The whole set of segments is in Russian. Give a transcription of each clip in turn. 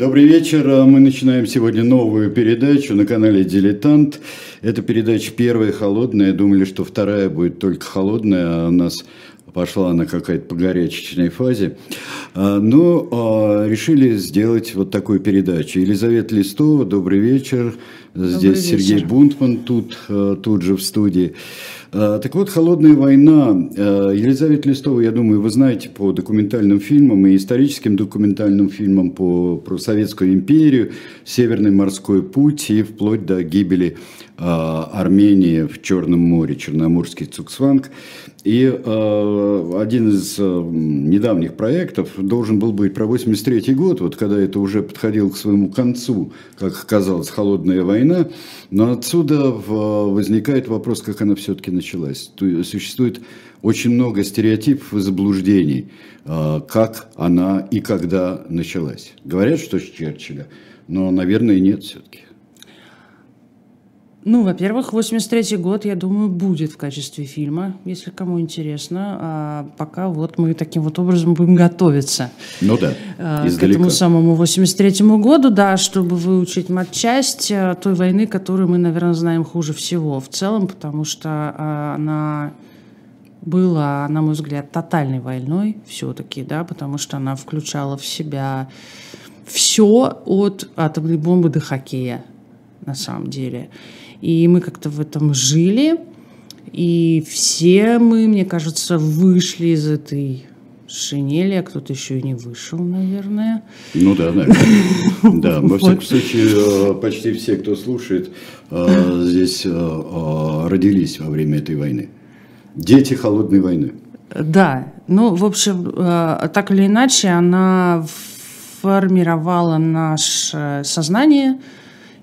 Добрый вечер. Мы начинаем сегодня новую передачу на канале «Дилетант». Эта передача первая холодная. Думали, что вторая будет только холодная, а у нас пошла она какая-то по горячечной фазе. А, но а, решили сделать вот такую передачу. Елизавета Листова, добрый вечер. Здесь добрый вечер. Сергей Бунтман тут, а, тут же в студии. Э, так вот, «Холодная война». Э, Елизавета Листова, я думаю, вы знаете по документальным фильмам и историческим документальным фильмам по, про Советскую империю, Северный морской путь и вплоть до гибели Армении в Черном море, Черноморский Цуксванг. И один из недавних проектов должен был быть про 83 год, вот когда это уже подходило к своему концу, как оказалось, «Холодная война». Но отсюда возникает вопрос, как она все-таки началась. Существует очень много стереотипов и заблуждений, как она и когда началась. Говорят, что с Черчилля, но, наверное, нет все-таки. Ну, во-первых, 83 год, я думаю, будет в качестве фильма, если кому интересно. А пока вот мы таким вот образом будем готовиться. Ну да, а, издалека. К этому самому 83 году, да, чтобы выучить матчасть э, той войны, которую мы, наверное, знаем хуже всего в целом, потому что а, она была, на мой взгляд, тотальной войной все-таки, да, потому что она включала в себя все от атомной бомбы до хоккея, на самом деле. И мы как-то в этом жили. И все мы, мне кажется, вышли из этой шинели, а кто-то еще и не вышел, наверное. Ну да, наверное. Да, во всяком случае, э, почти все, кто слушает, э, здесь э, родились во время этой войны. Дети холодной войны. Да, ну, в общем, так или иначе, она формировала наше сознание –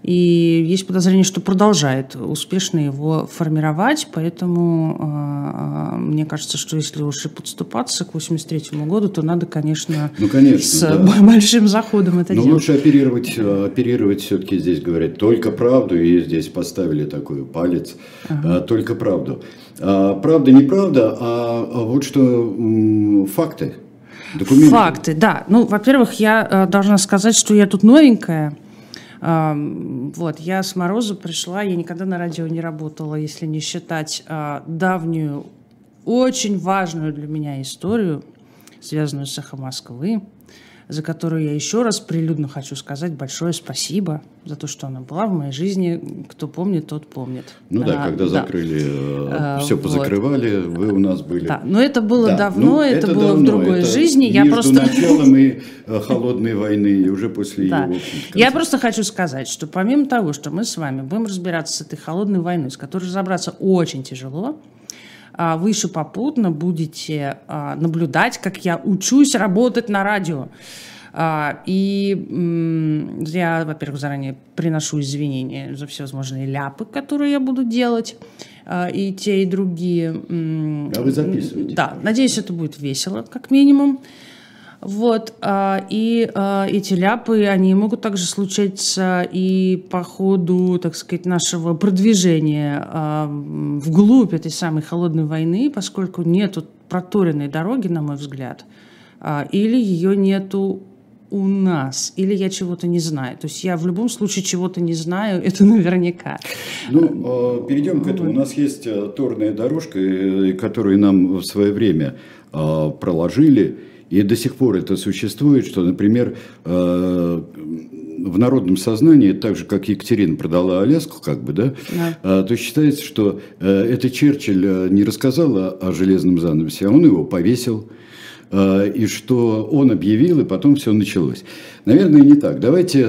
и есть подозрение, что продолжает успешно его формировать, поэтому э, мне кажется, что если уж и подступаться к 83 году, то надо, конечно, ну, конечно с да. большим заходом это Но делать. лучше оперировать, э, оперировать все-таки здесь говорят только правду, и здесь поставили такой палец, ага. только правду. А, правда, неправда, а, а вот что факты. Документы. Факты, да. Ну, во-первых, я э, должна сказать, что я тут новенькая. Вот, я с Мороза пришла, я никогда на радио не работала, если не считать а, давнюю, очень важную для меня историю, связанную с эхо Москвы за которую я еще раз прилюдно хочу сказать большое спасибо за то, что она была в моей жизни. Кто помнит, тот помнит. Ну да, а, когда да. закрыли, а, все вот. позакрывали, вы у нас были. Да, но это было да. давно, ну, это, это было давно. в другой это жизни. Я между просто... началом и э, холодной войны, и уже после да. ее. Я просто хочу сказать, что помимо того, что мы с вами будем разбираться с этой холодной войной, с которой разобраться очень тяжело, вы еще попутно будете а, наблюдать, как я учусь работать на радио. А, и я, во-первых, заранее приношу извинения за всевозможные ляпы, которые я буду делать, и те, и другие. А вы записываете? Да, надеюсь, это будет весело, как минимум. Вот, а, и а, эти ляпы, они могут также случаться и по ходу, так сказать, нашего продвижения а, вглубь этой самой холодной войны, поскольку нету проторенной дороги, на мой взгляд, или ее нету у нас, или я чего-то не знаю. То есть я в любом случае чего-то не знаю, это наверняка. Ну, перейдем к этому. У нас есть торная дорожка, э, которую нам в свое время проложили, и до сих пор это существует, что, например, э, в народном сознании, так же, как Екатерина продала Аляску, как бы, да, да. А, то считается, что э, это Черчилль э, не рассказал о железном занавесе, а он его повесил и что он объявил, и потом все началось. Наверное, не так. Давайте,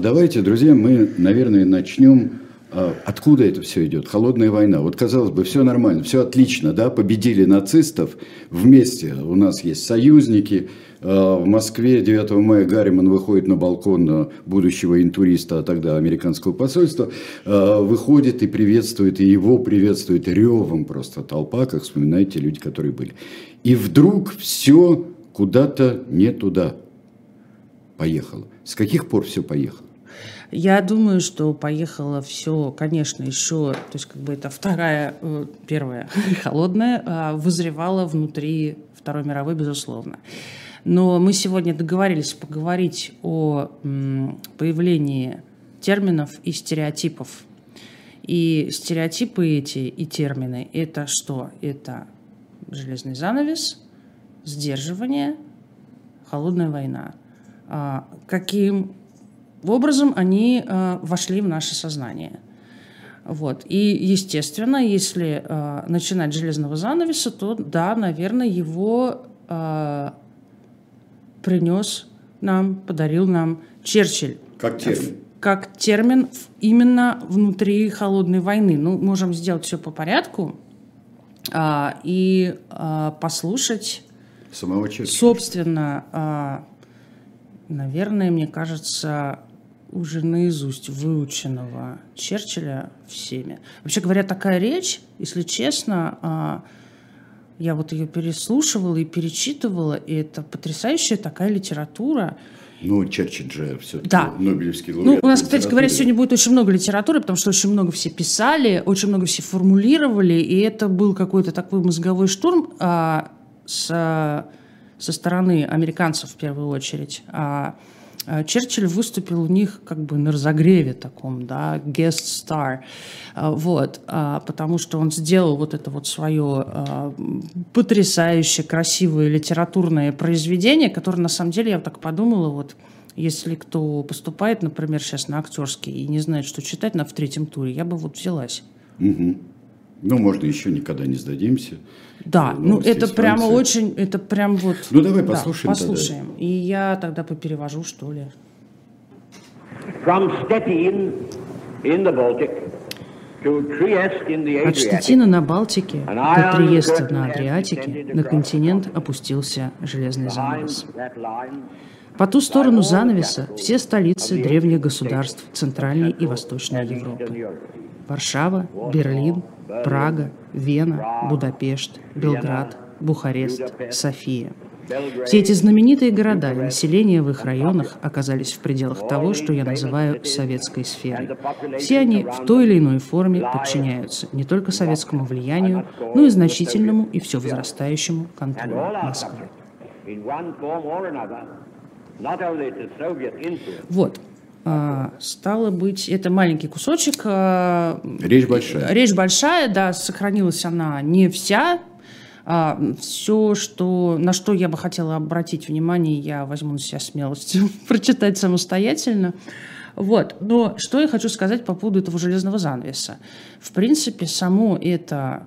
давайте, друзья, мы, наверное, начнем откуда это все идет? Холодная война. Вот казалось бы, все нормально, все отлично, да, победили нацистов вместе. У нас есть союзники. А, в Москве 9 мая Гарриман выходит на балкон будущего интуриста, а тогда американского посольства, а, выходит и приветствует, и его приветствует ревом просто толпа, как вспоминаете люди, которые были. И вдруг все куда-то не туда поехало. С каких пор все поехало? Я думаю, что поехало все, конечно, еще, то есть как бы это вторая, э, первая холодная, а, вызревала внутри Второй мировой, безусловно. Но мы сегодня договорились поговорить о появлении терминов и стереотипов. И стереотипы эти и термины – это что? Это железный занавес, сдерживание, холодная война. А, каким образом они а, вошли в наше сознание? Вот. И, естественно, если э, начинать с железного занавеса, то да, наверное, его э, принес нам, подарил нам Черчилль. Как термин. Как термин именно внутри холодной войны. Ну, можем сделать все по порядку э, и э, послушать самого Черчилля. Собственно, э, наверное, мне кажется, уже наизусть выученного Черчилля всеми. Вообще говоря, такая речь, если честно, а, я вот ее переслушивала и перечитывала, и это потрясающая такая литература. Ну, Черчилль же все-таки да. Нобелевский лауреат. Ну, у нас, кстати говоря, сегодня будет очень много литературы, потому что очень много все писали, очень много все формулировали, и это был какой-то такой мозговой штурм а, с, со стороны американцев в первую очередь. А, Черчилль выступил у них как бы на разогреве таком, да, guest star, э, вот, а, потому что он сделал вот это вот свое э, потрясающее, красивое литературное произведение, которое, на самом деле, я так подумала, вот, если кто поступает, например, сейчас на актерский и не знает, что читать на в третьем туре, я бы вот взялась. Угу. Ну, можно еще никогда не сдадимся. Да, ну это прямо очень, это прям вот. Ну давай послушаем. Да, послушаем. Тогда. И я тогда поперевожу, что ли. From Stettin in the Baltic от Штетина на Балтике до Триеста на Адриатике на континент опустился железный занавес. По ту сторону занавеса все столицы древних государств Центральной и Восточной Европы. Варшава, Берлин, Прага, Вена, Будапешт, Белград, Бухарест, София. Все эти знаменитые города и население в их районах оказались в пределах того, что я называю советской сферой. Все они в той или иной форме подчиняются не только советскому влиянию, но и значительному и все возрастающему контролю Москвы. Вот. А, стало быть, это маленький кусочек. А, речь большая. Речь большая, да, сохранилась она не вся. А, все, что, на что я бы хотела обратить внимание, я возьму на себя смелость прочитать самостоятельно. Вот. Но что я хочу сказать по поводу этого железного занавеса. В принципе, само это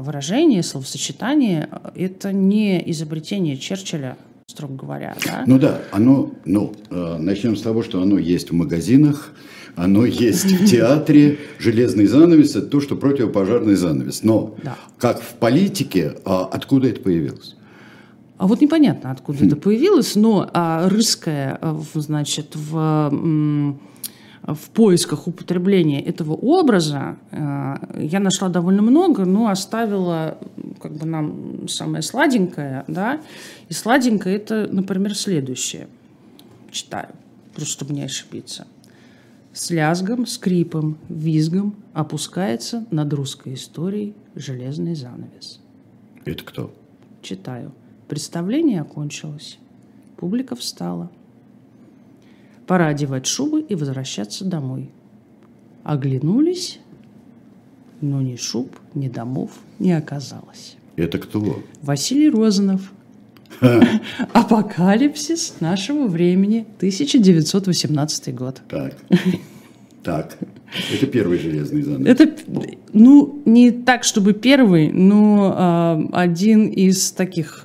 выражение, словосочетание, это не изобретение Черчилля строго говоря. Да? Ну да, оно, ну, э, начнем с того, что оно есть в магазинах, оно есть в театре, железный занавес – это то, что противопожарный занавес. Но да. как в политике, а откуда это появилось? А вот непонятно, откуда это появилось, но а, русская, э, значит, в в поисках употребления этого образа э, я нашла довольно много, но оставила как бы нам самое сладенькое, да, и сладенькое это, например, следующее. Читаю, просто чтобы не ошибиться. С лязгом, скрипом, визгом опускается над русской историей железный занавес. Это кто? Читаю. Представление окончилось. Публика встала. Пора одевать шубы и возвращаться домой. Оглянулись, но ни шуб, ни домов не оказалось. Это кто? Василий Розанов. Апокалипсис нашего времени, 1918 год. Так. Так. Это первый железный занавес. Это, ну, не так, чтобы первый, но э, один из таких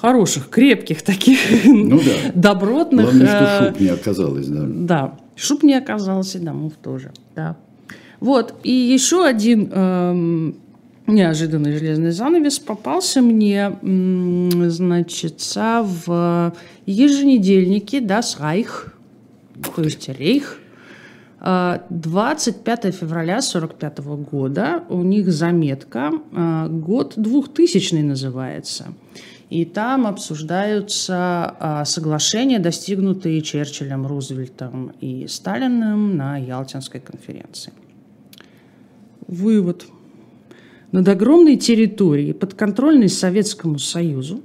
хороших, крепких таких, ну, да. добротных. Главное, что э, шуб не оказалось, да. Да, шуб не оказалось, и домов тоже, да. Вот, и еще один эм, неожиданный железный занавес попался мне, значит, в еженедельнике Das Reich, то есть Рейх, 25 э, февраля 1945 года у них заметка, э, год 2000 называется. И там обсуждаются а, соглашения, достигнутые Черчиллем, Рузвельтом и Сталиным на Ялтинской конференции. Вывод. Над огромной территорией, подконтрольной Советскому Союзу,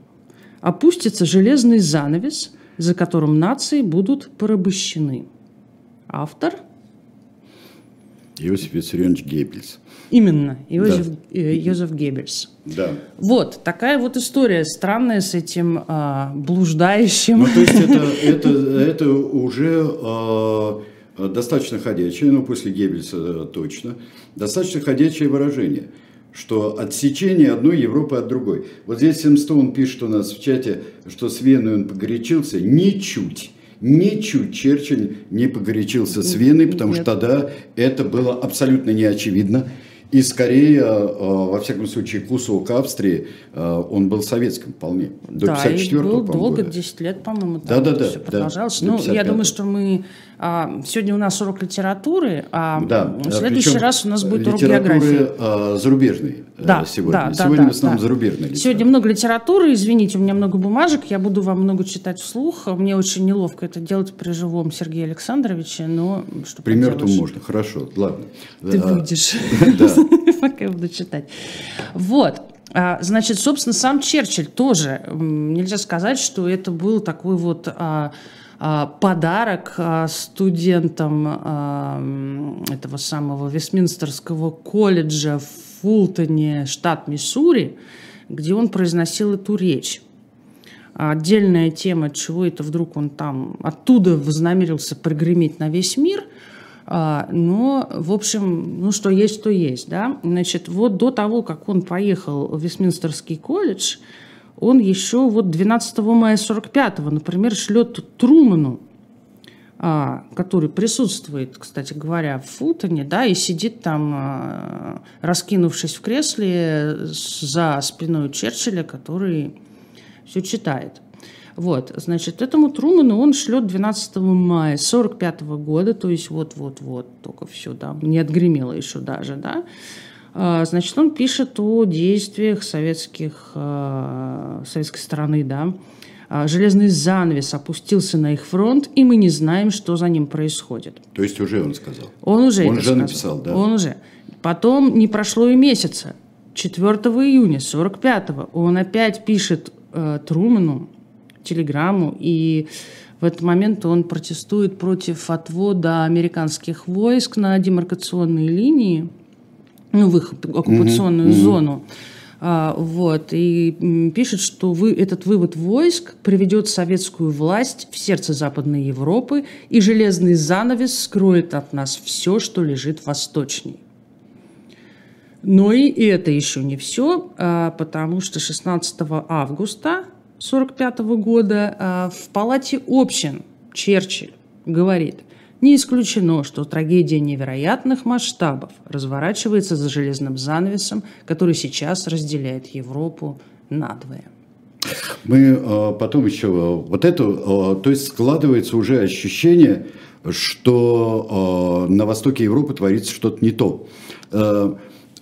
опустится железный занавес, за которым нации будут порабощены. Автор Иосиф Виссарионович Геббельс. Именно Иозеф, э, Йозеф Геббельс. Да. Вот такая вот история странная с этим а, блуждающим. Ну, то есть это, это, это уже э, достаточно ходячее, ну, после Геббельса э, точно, достаточно ходячее выражение, что отсечение одной Европы от другой. Вот здесь Симстоун пишет у нас в чате, что с Веной он погорячился. Ничуть. Ничуть Черчилль не погорячился с Веной, потому что Нет. тогда это было абсолютно неочевидно. И скорее, э, во всяком случае, кусок Австрии, э, он был советским вполне. До да, и 54 был по-моему, долго, года. 10 лет, по-моему, Да, да, да, все да, продолжалось. до ну, я 55-го. думаю, что мы... а, сегодня у нас урок литературы, а Да, в следующий причем раз у нас будет урок географии. а, зарубежной э, Да, сегодня. да, да, сегодня да, в основном да. зарубежной литературы. Сегодня много литературы, извините, у меня много бумажек, я буду вам много читать вслух. Мне очень неловко это делать при живом Сергее Александровиче, но что Пример-то можно, хорошо, ладно. Ты А, будешь, Да. пока я буду читать. Вот. А, Значит, собственно, сам Черчилль тоже. Нельзя сказать, что это был такой вот а, а, подарок студентам этого самого Вестминстерского колледжа в Фултоне, штат Миссури, где он произносил эту речь. Отдельная тема, чего это вдруг он там оттуда вознамерился прогреметь на весь мир. А, Но, в общем, ну что есть, то есть. Да? Значит, вот до того, как он поехал в Вестминстерский колледж, он еще вот 12 мая 45-го, например, шлет Труману, а, который присутствует, кстати говоря, в Фултоне, да, и сидит там, а, раскинувшись в кресле с- за спиной Черчилля, который все читает. Вот, значит, этому Труману он шлет 12 мая 45 года, то есть вот-вот-вот, только все, да, не отгремело еще даже, да. А, Значит, он пишет о действиях советских, а, советской стороны, да. А, Железный занавес опустился на их фронт, и мы не знаем, что за ним происходит. То есть уже он сказал. Он уже Он это же сказал. написал, да. Он уже. Потом не прошло и месяца. 4 июня 45-го он опять пишет э, Труману телеграмму, и в этот момент он протестует против отвода американских войск на демаркационные линии, ну, в их оккупационную зону. А, вот, и пишет, что вы, этот вывод войск приведет советскую власть в сердце Западной Европы, и железный занавес скроет от нас все, что лежит восточней. Но и это еще не все, а, потому что 16 августа 1945 года а, в Палате общин Черчилль говорит, не исключено, что трагедия невероятных масштабов разворачивается за железным занавесом, который сейчас разделяет Европу надвое. Мы э, потом еще э, вот это, э, то есть складывается уже ощущение, что э, на востоке Европы творится что-то не то. Э,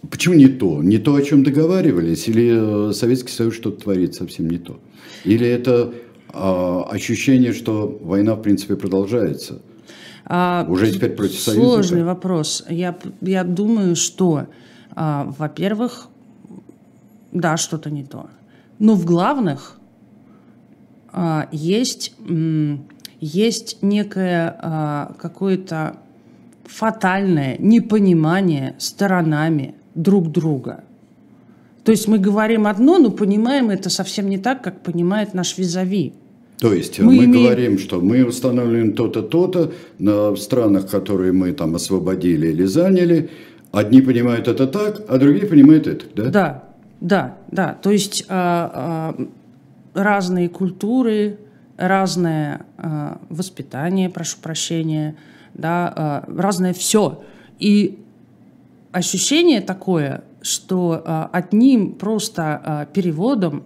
Почему не то? Не то, о чем договаривались, или э, Советский Союз что-то творит совсем не то? Или это э, ощущение, что война, в принципе, продолжается? А, Уже теперь против Сложный союзника? вопрос. Я, я думаю, что, а, во-первых, да, что-то не то. Но в главных а, есть, м, есть некое а, какое-то фатальное непонимание сторонами друг друга. То есть мы говорим одно, но понимаем это совсем не так, как понимает наш визави. То есть Мы мы, имеем- говорим, что мы устанавливаем то-то, то-то на в странах, которые мы там освободили или заняли. Одни понимают это так, а другие понимают это, да? Да, да, да. То есть а, а, разные культуры, разное а, воспитание, прошу прощения, да, а, разное все. И ощущение такое, что а, одним просто а, переводом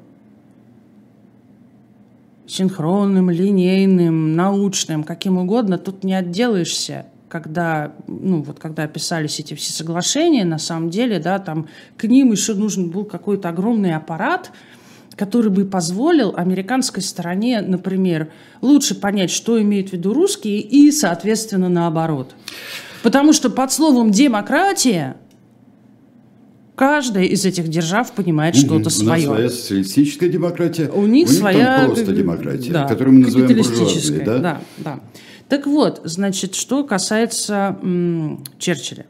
синхронным, линейным, научным, каким угодно, тут не отделаешься. Когда, ну, вот когда писались эти все соглашения, на самом деле, да, там к ним еще нужен был какой-то огромный аппарат, который бы позволил американской стороне, например, лучше понять, что имеют в виду русские, и, соответственно, наоборот. Потому что под словом демократия Каждая из этих держав понимает что-то У нас свое. своя социалистическая демократия, У них своя там просто э, демократия, да, которую мы называем буржуазной, да? да, да. Так вот, значит, что касается м, Черчилля.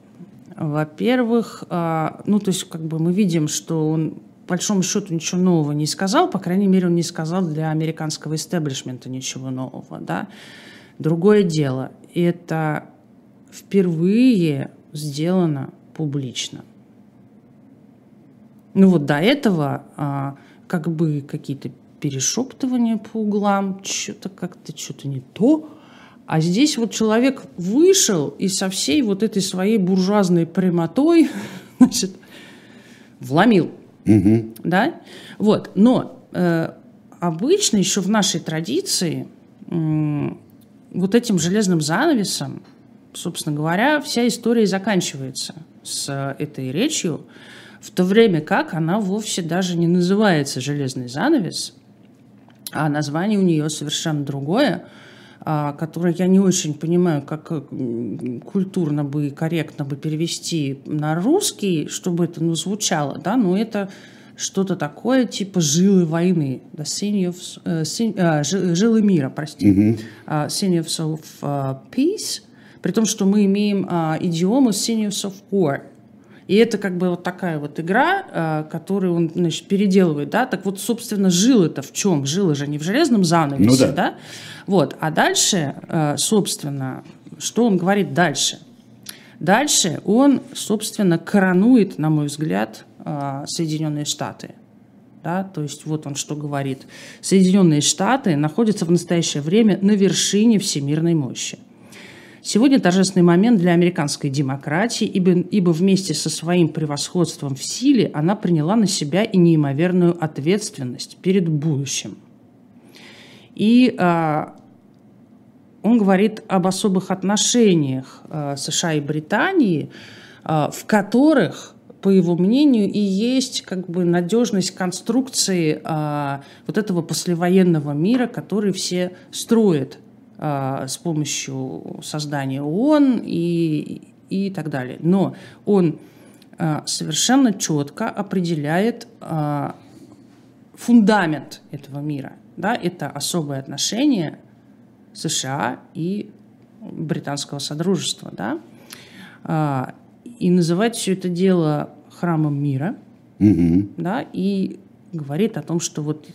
Во-первых, а, ну, то есть, как бы мы видим, что он по большому счету ничего нового не сказал, по крайней мере, он не сказал для американского истеблишмента ничего нового, да. Другое дело, это впервые сделано публично. Ну вот до этого а, как бы какие-то перешептывания по углам, что-то как-то что-то не то. А здесь вот человек вышел и со всей вот этой своей буржуазной прямотой, значит, вломил. Да? Вот. Но э, обычно еще в нашей традиции м, вот этим железным занавесом, собственно говоря, вся история заканчивается с этой речью, в то время как она вовсе даже не называется «железный занавес», а название у нее совершенно другое, а, которое я не очень понимаю, как э, культурно бы и корректно бы перевести на русский, чтобы это ну, звучало, да, но это что-то такое типа жилы войны, да, син- а, жи- жилы мира, прости, А, Sinews of а, Peace, при том, что мы имеем а, идиому Sinews of War, и это как бы вот такая вот игра, а, которую он, значит, переделывает, да, так вот, собственно, жилы-то в чем? Жилы же не в железном занавесе, Ну да. да? Вот, а дальше, а, собственно, что он говорит дальше? Дальше он, собственно, коронует, на мой взгляд, а, Соединенные Штаты. Да, то есть вот он что говорит. Соединенные Штаты находятся в настоящее время на вершине всемирной мощи. Сегодня торжественный момент для американской демократии, ибо, ибо вместе со своим превосходством в силе она приняла на себя и неимоверную ответственность перед будущим. И а, он говорит об особых отношениях а, США и Британии, а, в которых, по его мнению, и есть как бы надежность конструкции а, вот этого послевоенного мира, который все строят с помощью создания ООН и, и так далее. Но он а, совершенно четко определяет а, фундамент этого мира. Да? Это особое отношение США и британского содружества. Да? И называть все это дело храмом мира, да, и говорит о том, что вот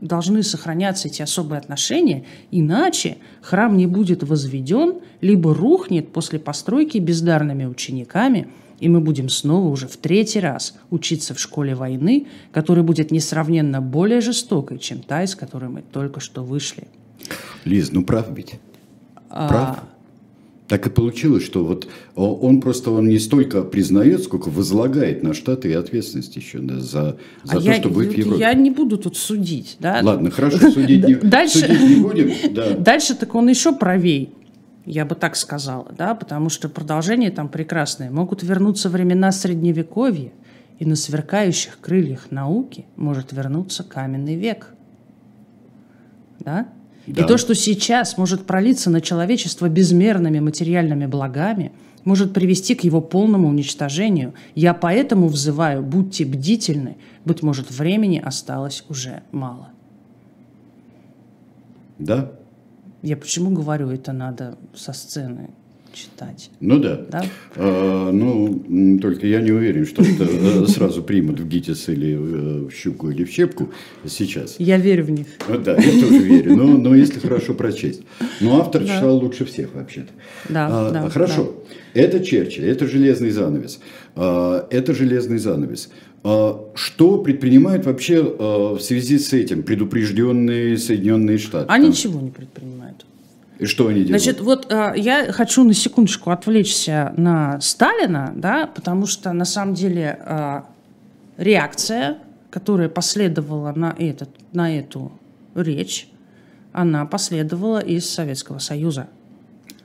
должны сохраняться эти особые отношения, иначе храм не будет возведен, либо рухнет после постройки бездарными учениками, и мы будем снова уже в третий раз учиться в школе войны, которая будет несравненно более жестокой, чем та, из которой мы только что вышли. Лиз, ну прав ведь? А. Так и получилось, что вот он просто он не столько признает, сколько возлагает на Штаты и ответственность еще да, за, за А то, я, что будет в Европе. я не буду тут судить, да? Ладно, хорошо, судить не, Дальше- судить не будем. Да. Дальше так он еще правей, я бы так сказала, да, потому что продолжение там прекрасное. Могут вернуться времена Средневековья, и на сверкающих крыльях науки может вернуться каменный век. Да? Да. И то, что сейчас может пролиться на человечество безмерными материальными благами, может привести к его полному уничтожению. Я поэтому взываю, будьте бдительны, быть может, времени осталось уже мало. да? Я почему говорю, это надо со сцены читать? Ну да. Да? А, ну, только я не уверен, что это э, сразу примут в ГИТИС или э, в щуку или в щепку сейчас. Я верю в них. Ну Да, я тоже верю, но, но если хорошо прочесть. Но автор читал лучше всех вообще-то. Да, А, да, Хорошо. Это Черчилль, это железный занавес. А, Это железный занавес. А, Что предпринимают вообще а, в связи с этим предупрежденные Соединенные Штаты? А Там- ничего не предпринимают. И что они делают? Значит, вот э, я хочу на секундочку отвлечься на Сталина, да, потому что на самом деле э, реакция, которая последовала на, этот, на эту речь, она последовала из Советского Союза.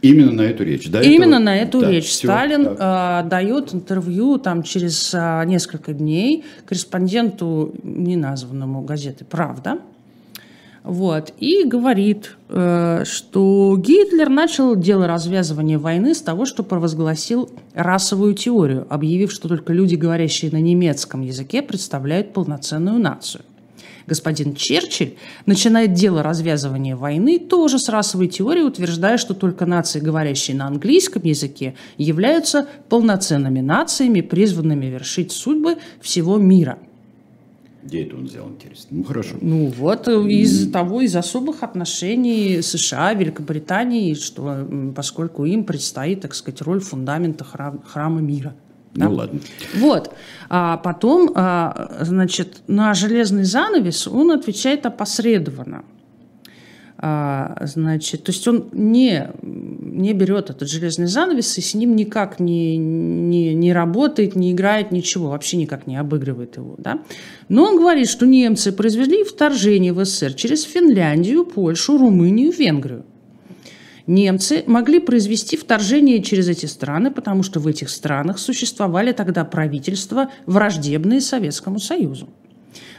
Именно на эту речь, да? Именно Это- на эту да, речь всё, Сталин э, дает интервью там через э, несколько дней корреспонденту неназванному газеты «Правда». Вот, и говорит, э, что Гитлер начал дело развязывания войны с того, что провозгласил расовую теорию, объявив, что только люди, говорящие на немецком языке, представляют полноценную нацию. Господин Черчилль начинает дело развязывания войны тоже с расовой теорией, утверждая, что только нации, говорящие на английском языке, являются полноценными нациями, призванными вершить судьбы всего мира – где это он взял, интересно? Ну, хорошо. Ну, вот э, из того, из особых отношений США, Великобритании, что поскольку им предстоит, так сказать, роль фундамента храм, храма мира. Да? Ну, ладно. Вот. А потом, а, значит, на железный занавес он отвечает опосредованно. А, значит, то есть он не, не берет этот железный занавес и с ним никак не, не, не работает, не играет, ничего, вообще никак не обыгрывает его. Да? Но он говорит, что немцы произвели вторжение в СССР через Финляндию, Польшу, Румынию, Венгрию. Немцы могли произвести вторжение через эти страны, потому что в этих странах существовали тогда правительства, враждебные Советскому Союзу.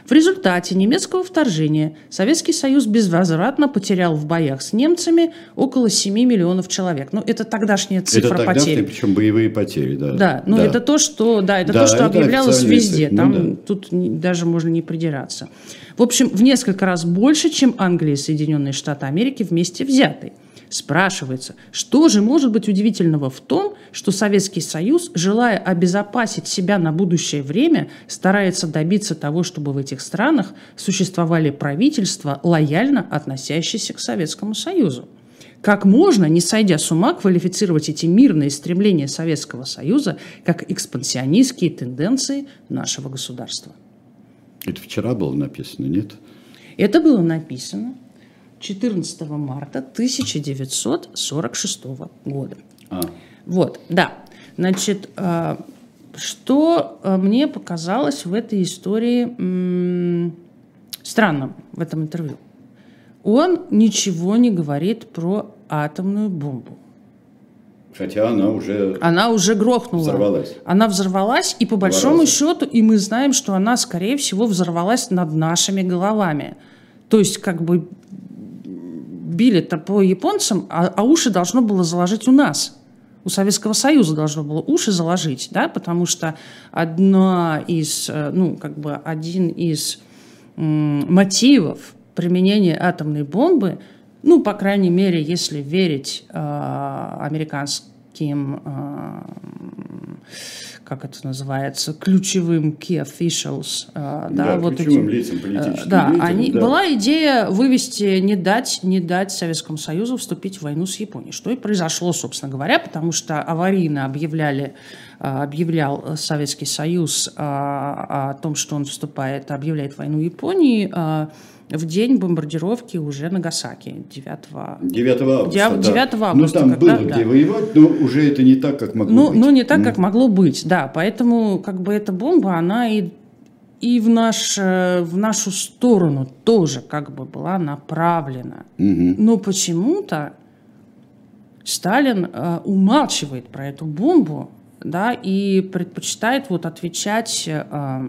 В результате немецкого вторжения Советский Союз безвозвратно потерял в боях с немцами около 7 миллионов человек. Ну, это тогдашняя цифра это потерь. причем боевые потери, да. Да, ну да. это то, что, да, это да, то, что это объявлялось везде. Ну, Там да. тут даже можно не придираться. В общем, в несколько раз больше, чем Англия и Соединенные Штаты Америки вместе взятые. Спрашивается, что же может быть удивительного в том, что Советский Союз, желая обезопасить себя на будущее время, старается добиться того, чтобы в этих странах существовали правительства, лояльно относящиеся к Советскому Союзу? Как можно, не сойдя с ума, квалифицировать эти мирные стремления Советского Союза как экспансионистские тенденции нашего государства? Это вчера было написано, нет? Это было написано 14 марта 1946 года. А. Вот, да. Значит, э, что э, мне показалось в этой истории странным в этом интервью? Он ничего не говорит про атомную бомбу. Хотя она уже... Она уже грохнула. Взорвалась. Она взорвалась, и по большому раза. счету, и мы знаем, что она, скорее всего, взорвалась над нашими головами. То есть, как бы били-то по японцам, а, а уши должно было заложить у нас. У Советского Союза должно было уши заложить, да, потому что одна из, э, ну, как бы один из м, мотивов применения атомной бомбы, ну, по крайней мере, если верить э, американским э, как это называется, ключевым key officials, да, да вот ключевым эти, лицам, политическим да, лицам, они, да. была идея вывести, не дать, не дать Советскому Союзу вступить в войну с Японией, что и произошло, собственно говоря, потому что аварийно объявляли, объявлял Советский Союз о том, что он вступает, объявляет войну Японии, в день бомбардировки уже Нагасаки 9, 9 августа. 9, 9 да. августа. Ну, там когда, было да. где воевать, но уже это не так, как могло ну, быть. Ну, не так, как могло быть, да. Поэтому как бы эта бомба, она и, и в, наш, в нашу сторону тоже как бы была направлена. Угу. Но почему-то Сталин э, умалчивает про эту бомбу, да, и предпочитает вот отвечать э, э,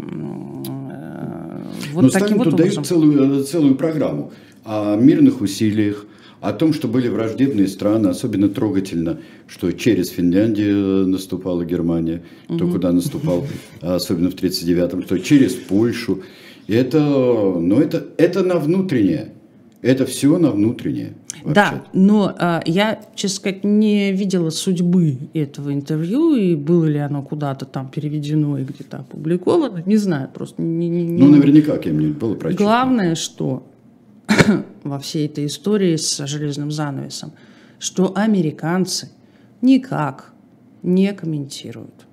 вот Но таким Сталин вот образом. дает целую, целую программу о мирных усилиях, о том, что были враждебные страны, особенно трогательно, что через Финляндию наступала Германия, угу. куда наступал, особенно в 1939-м, что через Польшу. И это, ну, это, это на внутреннее. Это все на внутреннее. Вообще. Да, но а, я, честно сказать, не видела судьбы этого интервью, и было ли оно куда-то там переведено и где-то опубликовано, не знаю, просто не... не ну, наверняка кем-нибудь было прочитано. Главное, что во всей этой истории с железным занавесом, что американцы никак не комментируют.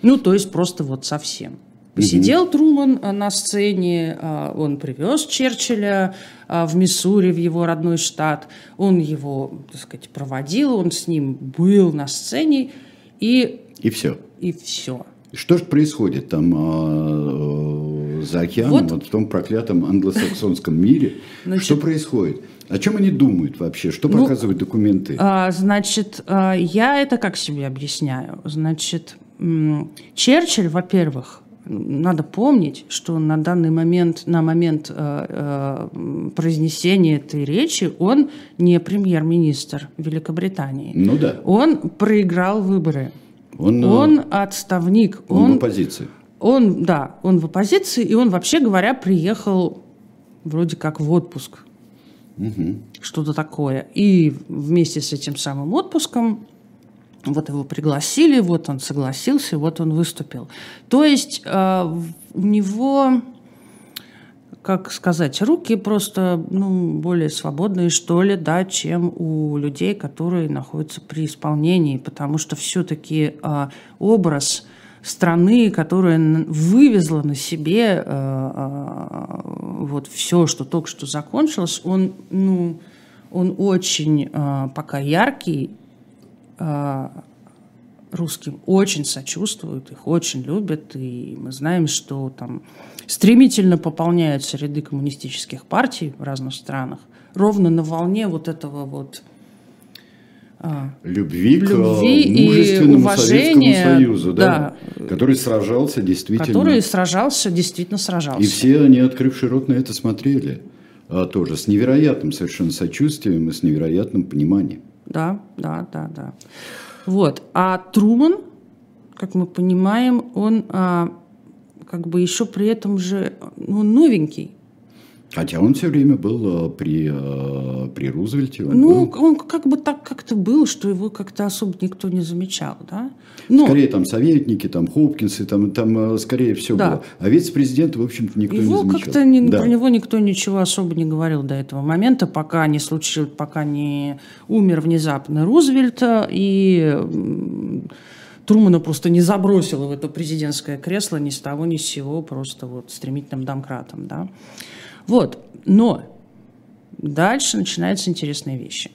Ну, то есть просто вот совсем. Посидел угу. Труман на сцене, он привез Черчилля в Миссури, в его родной штат, он его, так сказать, проводил, он с ним был на сцене, и... И все. И все. Что же происходит там э, за океаном, вот, вот в том проклятом англосаксонском мире? Значит, что происходит? О чем они думают вообще? Что ну, показывают документы? А, значит, я это как себе объясняю? Значит, Черчилль, во-первых, надо помнить, что на данный момент, на момент э, э, произнесения этой речи он не премьер-министр Великобритании. Ну да. Он проиграл выборы. Он, э, Он отставник. Он, Он, в оппозиции. он, да, он в оппозиции, и он, вообще говоря, приехал вроде как в отпуск. Что-то такое. И вместе с этим самым отпуском вот его пригласили, вот он согласился, вот он выступил. То есть э, у него, как сказать, руки просто ну, более свободные, что ли, да, чем у людей, которые находятся при исполнении, потому что все-таки образ страны, которая вывезла на себе э, э, вот все, что только что закончилось, он, ну, он очень э, пока яркий, э, русским очень сочувствуют, их очень любят, и мы знаем, что там стремительно пополняются ряды коммунистических партий в разных странах, ровно на волне вот этого вот а, Любви, к Любви и мужественному уважения, Советскому Союзу, да, да. который сражался действительно. который сражался, действительно сражался. И все они, открывшие рот, на это смотрели. А, тоже с невероятным совершенно сочувствием и с невероятным пониманием. Да, да, да, да. Вот. А Труман, как мы понимаем, он а, как бы еще при этом же ну, новенький. Хотя он все время был э, при, э, при Рузвельте. Он Ну, был, он как бы так как-то был, что его как-то особо никто не замечал, да? Но скорее там советники, там Хопкинсы, там, там э, скорее все Да. было. А вице-президента, в общем-то, никто его не замечал. как-то не- Да. про него никто ничего особо не говорил до этого момента, пока не случилось, пока не умер внезапно Рузвельт, и Трумана просто не забросило в это президентское кресло ни с того ни с сего, просто вот стремительным домкратом, да. Вот, но дальше начинаются интересные вещи.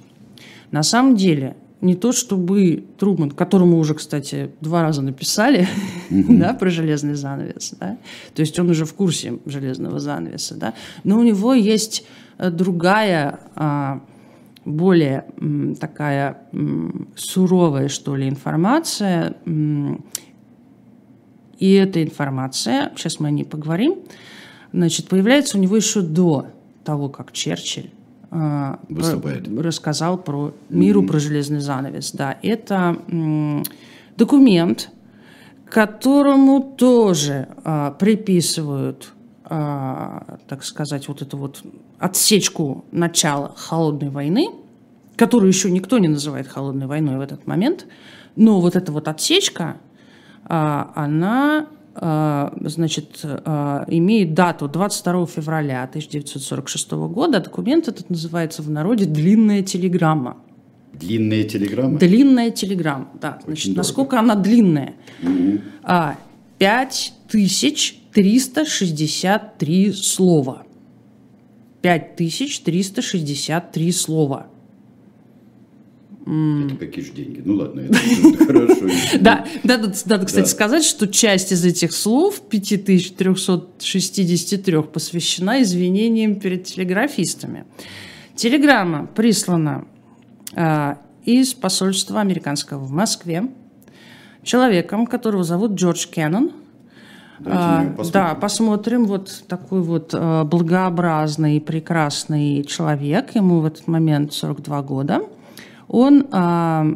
На самом деле, не то чтобы Труман, которому уже, кстати, два раза написали, да, про железный занавес, да, то есть он уже в курсе железного занавеса, да, но у него есть э, другая, а, более такая суровая, что ли, информация, и эта информация, сейчас мы о ней поговорим, значит, появляется у него еще до того, как Черчилль про- Выступает. рассказал про миру, про железный занавес. Да, это м, документ, которому тоже а, приписывают, а, так сказать, вот эту вот отсечку начала холодной войны, которую еще никто не называет холодной войной в этот момент, но вот эта вот отсечка, она, значит, а, имеет дату 22 февраля 1946 года. Документ этот называется в народе «Длинная телеграмма». Длинные телеграммы. Длинная телеграмма, да. Значит, дорого. насколько она длинная? А, 5363 слова. 5363 слова. Это какие же деньги? Ну ладно, это, хорошо. Да, надо, кстати, сказать, что часть из этих слов, 5363, посвящена извинениям перед телеграфистами. Телеграмма прислана а, из посольства американского в Москве человеком, которого зовут Джордж Кеннон. А, посмотрим. да, посмотрим. Вот такой вот а, благообразный, прекрасный человек. Ему в этот момент 42 года. Он, а,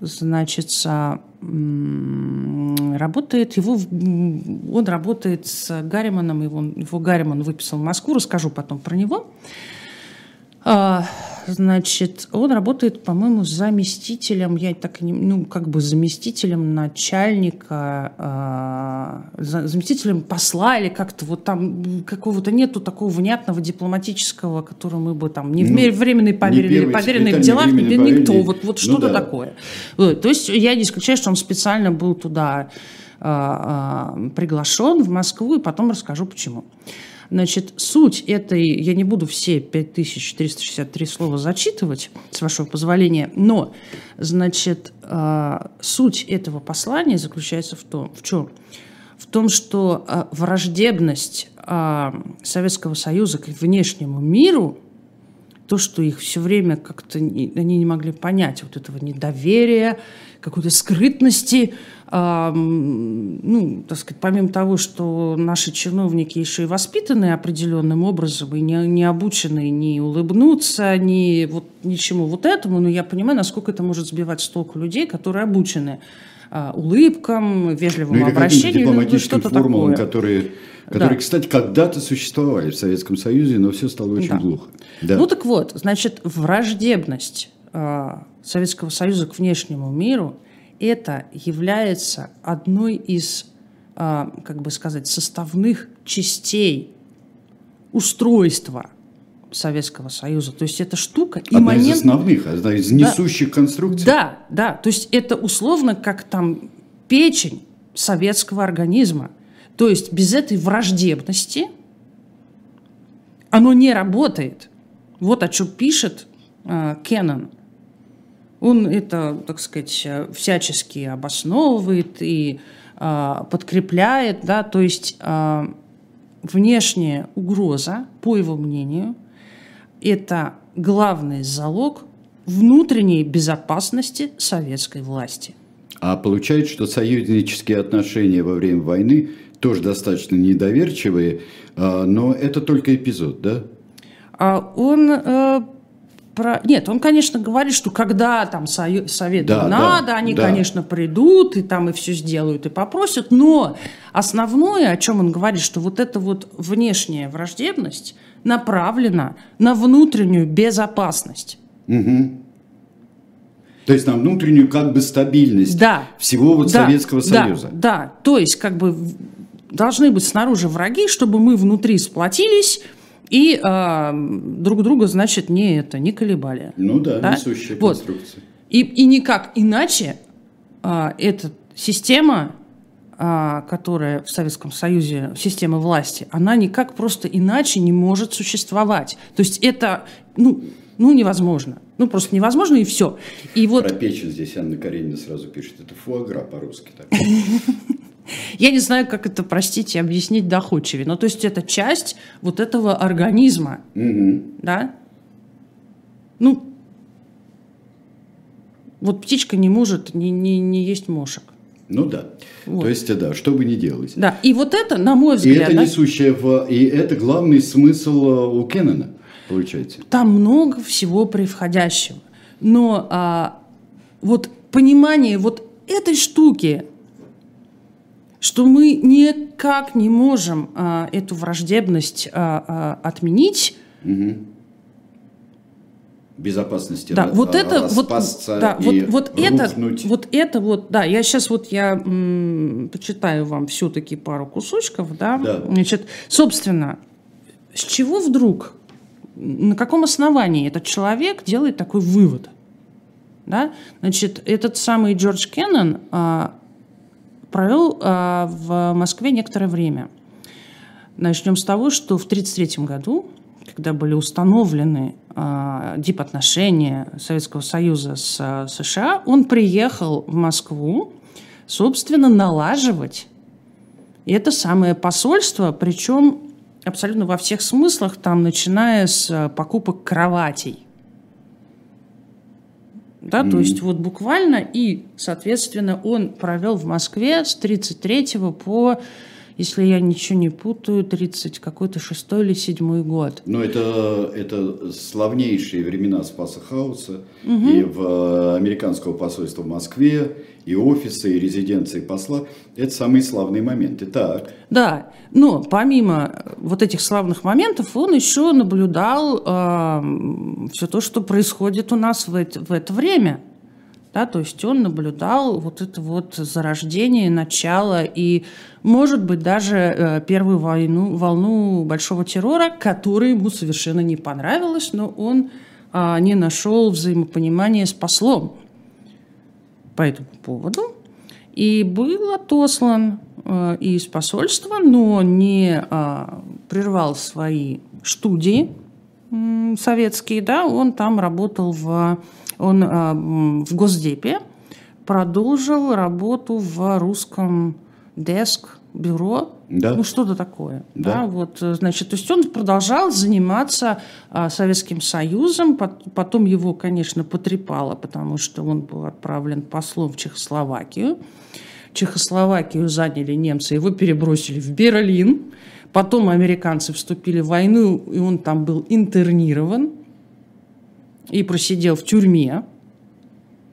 значит, а, работает, его, он работает с Гарриманом, его, его Гарриман выписал в Москву, расскажу потом про него. Значит, он работает, по-моему, заместителем, я так не, ну, как бы заместителем начальника, за- заместителем посла или как-то вот там какого-то нету такого внятного дипломатического, который мы бы там не Ну, вме- временный не поверенный, первый поверенный в не делах, ни- никто, вот, вот Ну что-то да. такое. Вот, то есть я не исключаю, что он специально был туда а, а, приглашен в Москву, и потом расскажу почему. Значит, суть этой, я не буду все 5363 слова зачитывать, с вашего позволения, но, значит, а, суть этого послания заключается в том, в чем? В том, что а, враждебность а, Советского Союза к внешнему миру то, что их все время как-то они не могли понять вот этого недоверия, какой-то скрытности, ну, так сказать, помимо того, что наши чиновники еще и воспитаны определенным образом и не, не обучены ни улыбнуться, ни вот ничему вот этому, но я понимаю, насколько это может сбивать с толку людей, которые обучены э, улыбкам, вежливому ну, обращению, дипломатическим что-то формулам, такое. которые, которые Да. кстати, когда-то существовали в Советском Союзе, но все стало очень Да. глухо. Да. Ну так вот, значит, враждебность э, Советского Союза к внешнему миру это является одной из, э, как бы сказать, составных частей устройства Советского Союза. То есть эта штука Одна из основных, одна из несущих конструкций. да, да. То есть это условно как там печень советского организма. То есть без этой враждебности оно не работает. Вот о чем пишет э, Кеннон. Он это, так сказать, всячески обосновывает и э, подкрепляет, да, то есть э, внешняя угроза, по его мнению, это главный залог внутренней безопасности советской власти. А получается, что союзнические отношения во время войны тоже достаточно недоверчивые, а, но это только эпизод, да? А он э, про... Нет, он, конечно, говорит, что когда там сою- совету Да, надо, да, они, да. конечно, придут и там и все сделают и попросят, но основное, о чем он говорит, что вот эта вот внешняя враждебность направлена на внутреннюю безопасность. То есть на внутреннюю как бы стабильность Да. всего вот Да, Советского да, Союза. Да, то есть как бы должны быть снаружи враги, чтобы мы внутри сплотились и а, друг друга, значит, не это, не колебали. Ну да, Да? несущая Вот. конструкция. И, и никак иначе а, эта система, а, которая в Советском Союзе, система власти, она никак просто иначе не может существовать. То есть это ну, ну, невозможно. Ну, просто невозможно, и все. И вот Про печень здесь Анна Каренина сразу пишет. Это фуагра по-русски. Я не знаю, как это, простите, объяснить доходчивее. Ну, то есть это часть вот этого организма. Да? Ну, вот птичка не может не, не, не есть мошек. Ну да. Вот. То есть, да, что бы ни делать. Да, и вот это, на мой И взгляд, это да, несущее в... И это главный смысл э, у Кеннона, получается. там много всего превходящего. Но а, вот понимание вот этой штуки, что мы никак не можем а, эту враждебность а, а, отменить, Безопасности да, ра- вот а- это, вот, да, вот, вот это, вот это вот, да, я сейчас вот я м, почитаю вам все-таки пару кусочков, да, Да. значит, собственно, с чего вдруг, на каком основании этот человек делает такой вывод, да, значит, этот самый Джордж Кеннон а, провел а, в Москве некоторое время. Начнем с того, что в 1933 году, когда были установлены а, дипотношения Советского Союза с а, США, он приехал в Москву, собственно, налаживать это самое посольство, причем абсолютно во всех смыслах, там, начиная с покупок кроватей. Да, то есть вот буквально и, соответственно, он провел в Москве с 33 по, если я ничего не путаю, 30 какой-то шестой или седьмой год. Но это, это славнейшие времена Спаса Хауса и в э, американского посольства в Москве, и офисы, и резиденции посла. Это самые славные моменты. Так, Да, но помимо вот этих славных моментов, он еще наблюдал все то, что происходит у нас в это, в это время. Да, то есть он наблюдал вот это вот зарождение, начало и, может быть, даже э, первую войну, волну большого террора, которая ему совершенно не понравилась, но он а, не нашел взаимопонимания с послом по этому поводу. И был отослан э, из посольства, но не а, прервал свои студии советские, да, он там работал в, он а, в Госдепе, продолжил работу в русском деск бюро, Да. ну что-то такое. Да. Да. вот, э, значит, то есть он продолжал заниматься а, Советским Союзом, пот- потом его, конечно, потрепало, потому что он был отправлен послом в Чехословакию. Чехословакию заняли немцы, его перебросили в Берлин. Потом американцы вступили в войну, и он там был интернирован и просидел в тюрьме,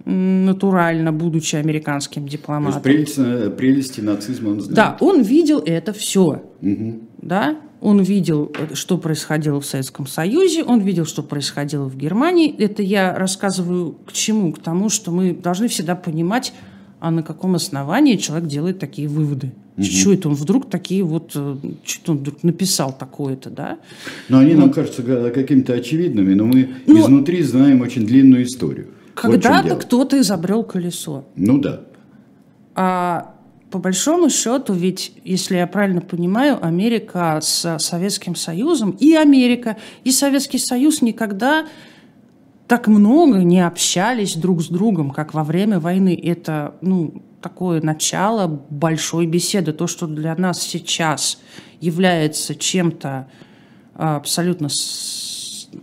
натурально, будучи американским То есть дипломатом. прелесть- э, прелести нацизма он знает. Да, он видел это все. Мгм. Да? Он видел, э, что происходило в Советском Союзе, он видел, что происходило в Германии. Это я рассказываю к чему? К тому, что мы должны всегда понимать, а на каком основании человек делает такие выводы. Что это он вдруг такие вот, что он вдруг написал такое-то, да? Но они нам кажутся какими-то очевидными, но мы Ну, изнутри знаем очень длинную историю. Когда-то кто-то изобрел колесо. Ну да. А по большому счету, ведь, если я правильно понимаю, Америка с Советским Союзом, и Америка, и Советский Союз никогда так много не общались друг с другом, как во время войны. Это, ну, такое начало большой беседы. То, что для нас сейчас является чем-то а, абсолютно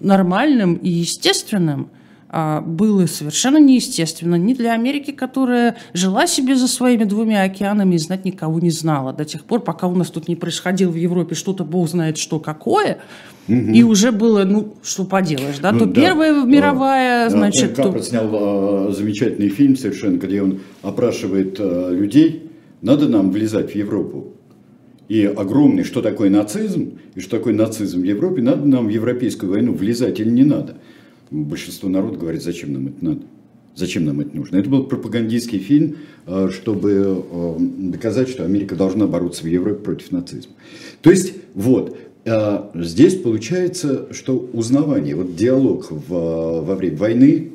нормальным и естественным, было совершенно неестественно ни для Америки, которая жила себе за своими двумя океанами и знать никого не знала до тех пор, пока у нас тут не происходило в Европе что-то, бог знает что какое, и уже было, ну, что поделаешь, да, Ну то да. Первая мировая, А, значит, Капра то- снял а, замечательный фильм совершенно, где он опрашивает а, людей, надо нам влезать в Европу. И огромный, что такое нацизм, и что такое нацизм в Европе, надо нам в европейскую войну влезать или не надо. Большинство народа говорит, зачем нам это надо. Зачем нам это нужно? Это был пропагандистский фильм, а, чтобы а, доказать, что Америка должна бороться в Европе против нацизма. То есть, вот, а, здесь получается, что узнавание, вот диалог во время войны,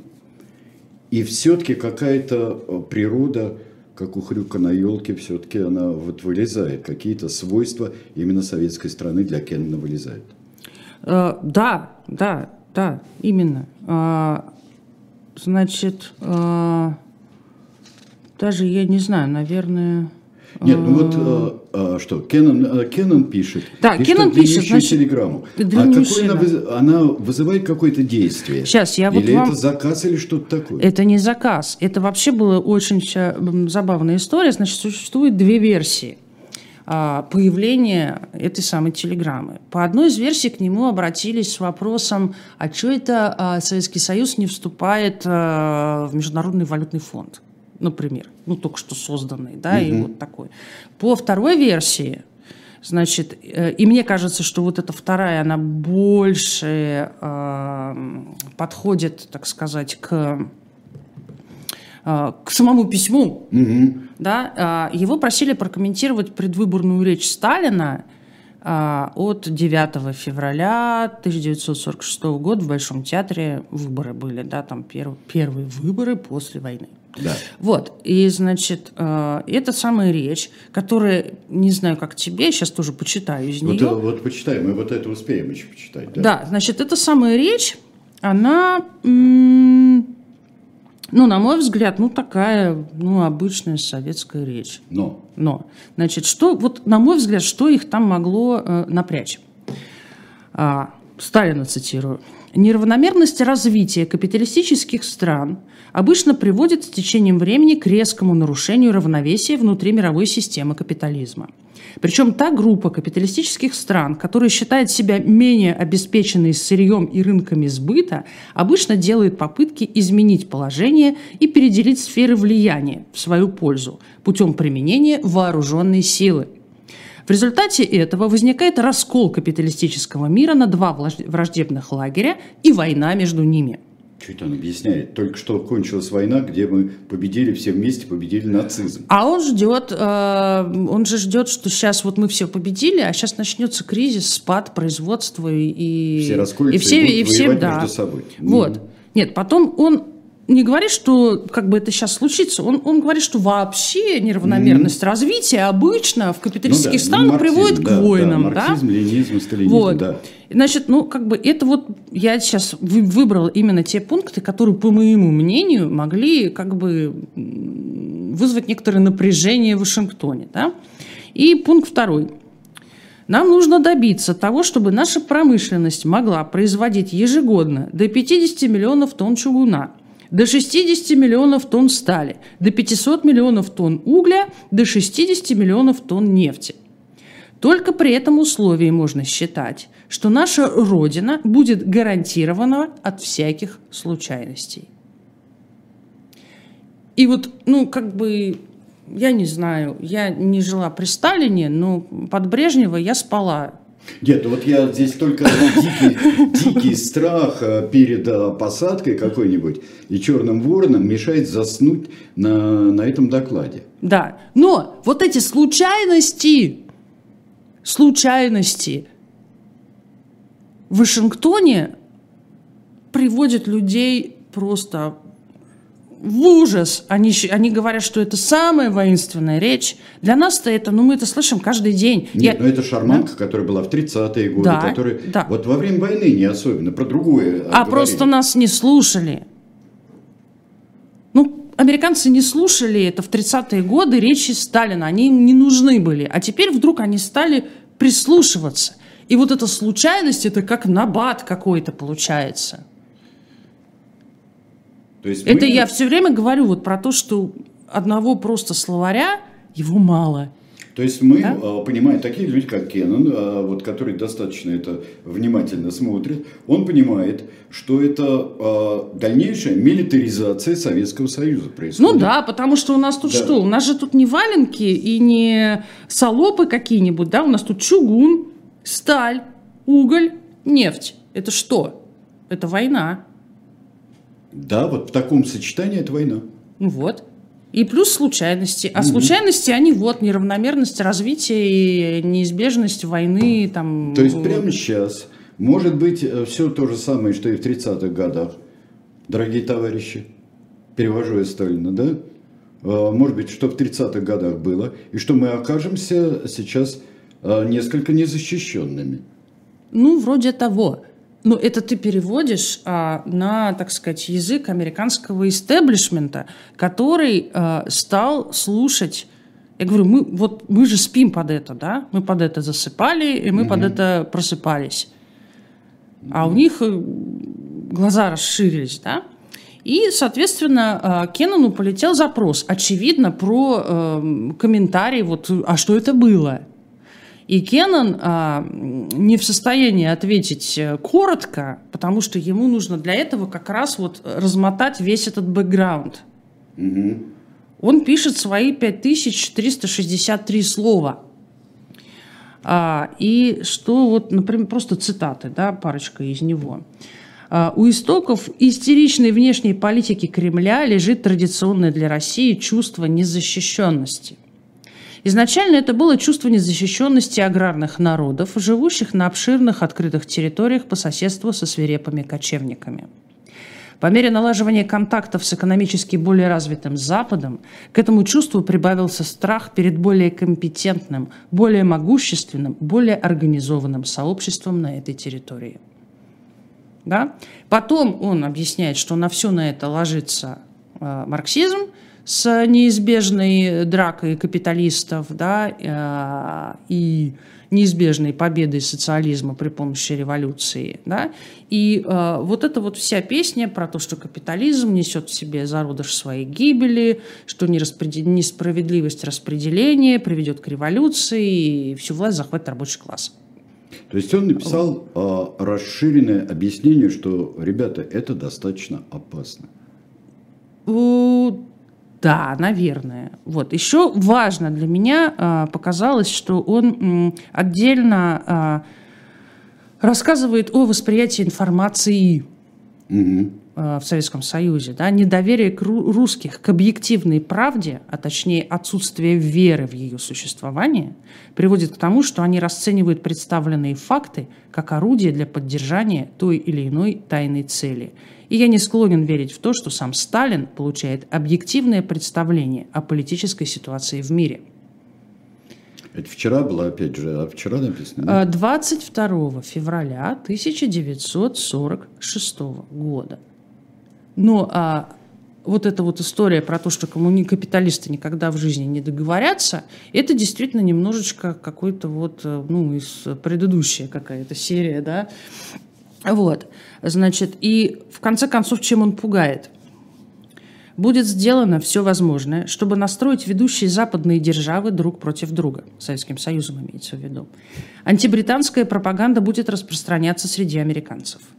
и все-таки какая-то э, природа, как у хрюка на елке, все-таки она вот вылезает. Какие-то свойства именно советской страны для Кеннона вылезают. Э, да, да, да, именно. А, значит, а, даже я не знаю, наверное. Нет, ну вот э, а, что, Кеннон, э, Кеннон пишет. Да, пишет Кеннон пишет, значит, телеграмму. А какой она, выз- она вызывает какое-то действие? Щас, я вот Или вам- это заказ, или что-то такое? Это не заказ. Это вообще была очень забавная история. Значит, существует две версии а, появления этой самой телеграммы. По одной из версий к нему обратились с вопросом, а что это а, Советский Союз не вступает а, в Международный валютный фонд, например, ну только что созданный, да, и вот такой. По второй версии, Значит, э, и мне кажется, что вот эта вторая, она больше а, подходит, так сказать, к, а, к самому письму. Да? А, Его просили прокомментировать предвыборную речь Сталина а, от 9 февраля 1946 года в Большом театре выборы были, да, там перв- первые выборы после войны. Да. Вот, и, значит, э, это самая речь, которая, не знаю, как тебе, сейчас тоже почитаю из Вот, нее. э, вот почитаем, мы вот это успеем еще почитать. Да. Да, значит, эта самая речь, она, м, ну, на мой взгляд, ну, такая, ну, обычная советская речь. Но Но, значит, что, вот, на мой взгляд, что их там могло э, напрячь? А, Сталина цитирую. Неравномерность развития капиталистических стран обычно приводит с течением времени к резкому нарушению равновесия внутри мировой системы капитализма. Причем та группа капиталистических стран, которая считает себя менее обеспеченной сырьем и рынками сбыта, обычно делает попытки изменить положение и переделить сферы влияния в свою пользу путем применения вооруженной силы. В результате этого возникает раскол капиталистического мира на два враждебных лагеря и война между ними. Это он объясняет? Только что кончилась война, где мы победили все вместе, победили нацизм. А он ждет, э, он же ждет, что сейчас вот мы все победили, а сейчас начнется кризис, спад производства и Все расколются и все и будут и все да. между собой. Вот. Нет, потом он не говорит, что как бы это сейчас случится, он, он говорит, что вообще неравномерность развития обычно в капиталистических Ну да, странах марксизм, приводит да, к войнам, Да, да? марксизм, ленизм, сталинизм, Вот. да. Значит, ну, как бы это вот я сейчас вы- выбрала именно те пункты, которые, по моему мнению, могли как бы вызвать некоторое напряжение в Вашингтоне, да. И пункт второй. Нам нужно добиться того, чтобы наша промышленность могла производить ежегодно до 50 миллионов тонн чугуна, до 60 миллионов тонн стали, до 500 миллионов тонн угля, до 60 миллионов тонн нефти. Только при этом условии можно считать, что наша Родина будет гарантирована от всяких случайностей. И вот, ну, как бы я не знаю, я не жила при Сталине, но под Брежнева я спала. Нет, вот я здесь только дикий, дикий страх э, перед э, посадкой какой-нибудь и черным вороном мешает заснуть на, на этом докладе. Да, но вот эти случайности, случайности в Вашингтоне приводят людей просто в ужас. Они, они говорят, что это самая воинственная речь. Для нас-то это, ну, мы это слышим каждый день. Нет, Я... ну это шарманка, да? которая была в 30-е годы, да, которая... Да. Вот во время войны не особенно, про другое А говорили. просто нас не слушали. Ну, американцы не слушали это в 30-е годы, речи Сталина, они им не нужны были. А теперь вдруг они стали прислушиваться. И вот эта случайность, это как набат какой-то получается. То есть Это мы... я все время говорю вот про то, что одного просто словаря его мало. То есть мы да? А, понимаем, такие люди, как Кеннон, а, вот, который достаточно это внимательно смотрит, он понимает, что это а, дальнейшая милитаризация Советского Союза происходит. Ну да, потому что у нас тут да. что? У нас же тут не валенки и не солопы какие-нибудь, да? У нас тут чугун, сталь, уголь, нефть. Это что? Это война. Да, вот в таком сочетании это война. Ну вот. И плюс случайности. А угу. случайности, они вот, неравномерность развития и неизбежность войны. Там... То есть прямо сейчас может быть э, все то же самое, что и в 30-х годах. Дорогие товарищи, перевожу я Сталина, да? Э, может быть, что в 30-х годах было, и что мы окажемся сейчас э, несколько незащищенными. Ну, вроде того. Ну, это ты переводишь а, на, так сказать, язык американского истеблишмента, который а, стал слушать. Я говорю, мы вот мы же спим под это, да? Мы под это засыпали, и мы mm-hmm. под это просыпались. А у них э, глаза расширились, да? И, соответственно, а, Кеннону полетел запрос, очевидно, про э, комментарий, вот, а что это было? И Кеннон а, не в состоянии ответить э, коротко, потому что ему нужно для этого как раз вот размотать весь этот бэкграунд. Угу. Он пишет свои 5363 слова. А, и что вот, например, просто цитаты, да, парочка из него. А, у истоков истеричной внешней политики Кремля лежит традиционное для России чувство незащищенности. Изначально это было чувство незащищенности аграрных народов, живущих на обширных открытых территориях по соседству со свирепыми кочевниками. По мере налаживания контактов с экономически более развитым Западом, к этому чувству прибавился страх перед более компетентным, более могущественным, более организованным сообществом на этой территории. Да? Потом он объясняет, что на все на это ложится э, марксизм, с неизбежной дракой капиталистов да, э, и неизбежной победой социализма при помощи революции. Да? И э, вот эта вот вся песня про то, что капитализм несет в себе зародыш своей гибели, что несправедливость распределения приведет к революции, и всю власть захватит рабочий класс. То есть он написал э, расширенное объяснение, что, ребята, это достаточно опасно. Да, наверное. Вот. Еще важно для меня а, показалось, что он отдельно а, рассказывает о восприятии информации угу. А, в Советском Союзе. Да? Недоверие к ру- русских к объективной правде, а точнее отсутствие веры в ее существование, приводит к тому, что они расценивают представленные факты как орудие для поддержания той или иной тайной цели – и я не склонен верить в то, что сам Сталин получает объективное представление о политической ситуации в мире. Это вчера было, опять же, а вчера написано? 22 э, февраля 1946 года. Но а, вот эта вот история про то, что коммуни... капиталисты никогда в жизни не договорятся, это действительно немножечко какой-то вот, э, ну, из предыдущая какая-то серия, да. Вот, значит, и в конце концов, чем он пугает? Будет сделано все возможное, чтобы настроить ведущие западные державы друг против друга, Советским Союзом имеется в виду. Антибританская пропаганда будет распространяться среди американцев –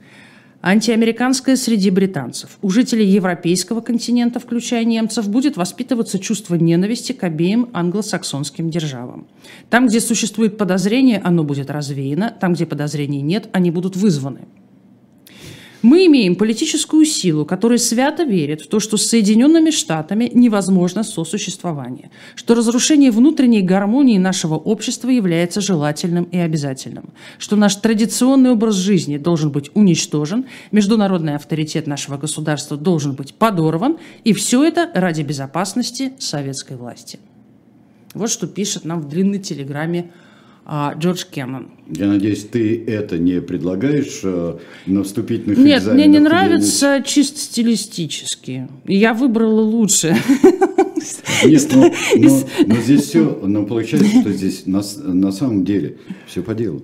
антиамериканская среди британцев. У жителей европейского континента, включая немцев, будет воспитываться чувство ненависти к обеим англосаксонским державам. Там, где существует подозрение, оно будет развеяно, там, где подозрений нет, они будут вызваны. Мы имеем политическую силу, которая свято верит в то, что с Соединенными Штатами невозможно сосуществование, что разрушение внутренней гармонии нашего общества является желательным и обязательным, что наш традиционный образ жизни должен быть уничтожен, международный авторитет нашего государства должен быть подорван, и все это ради безопасности советской власти. Вот что пишет нам в длинной телеграмме Джордж Кеннон. Я надеюсь, ты это не предлагаешь э, на вступительных Нет, мне не нравится чисто стилистически. Я выбрала лучше. Нет, но, но, но здесь все, но получается, что здесь на, на самом деле все по делу.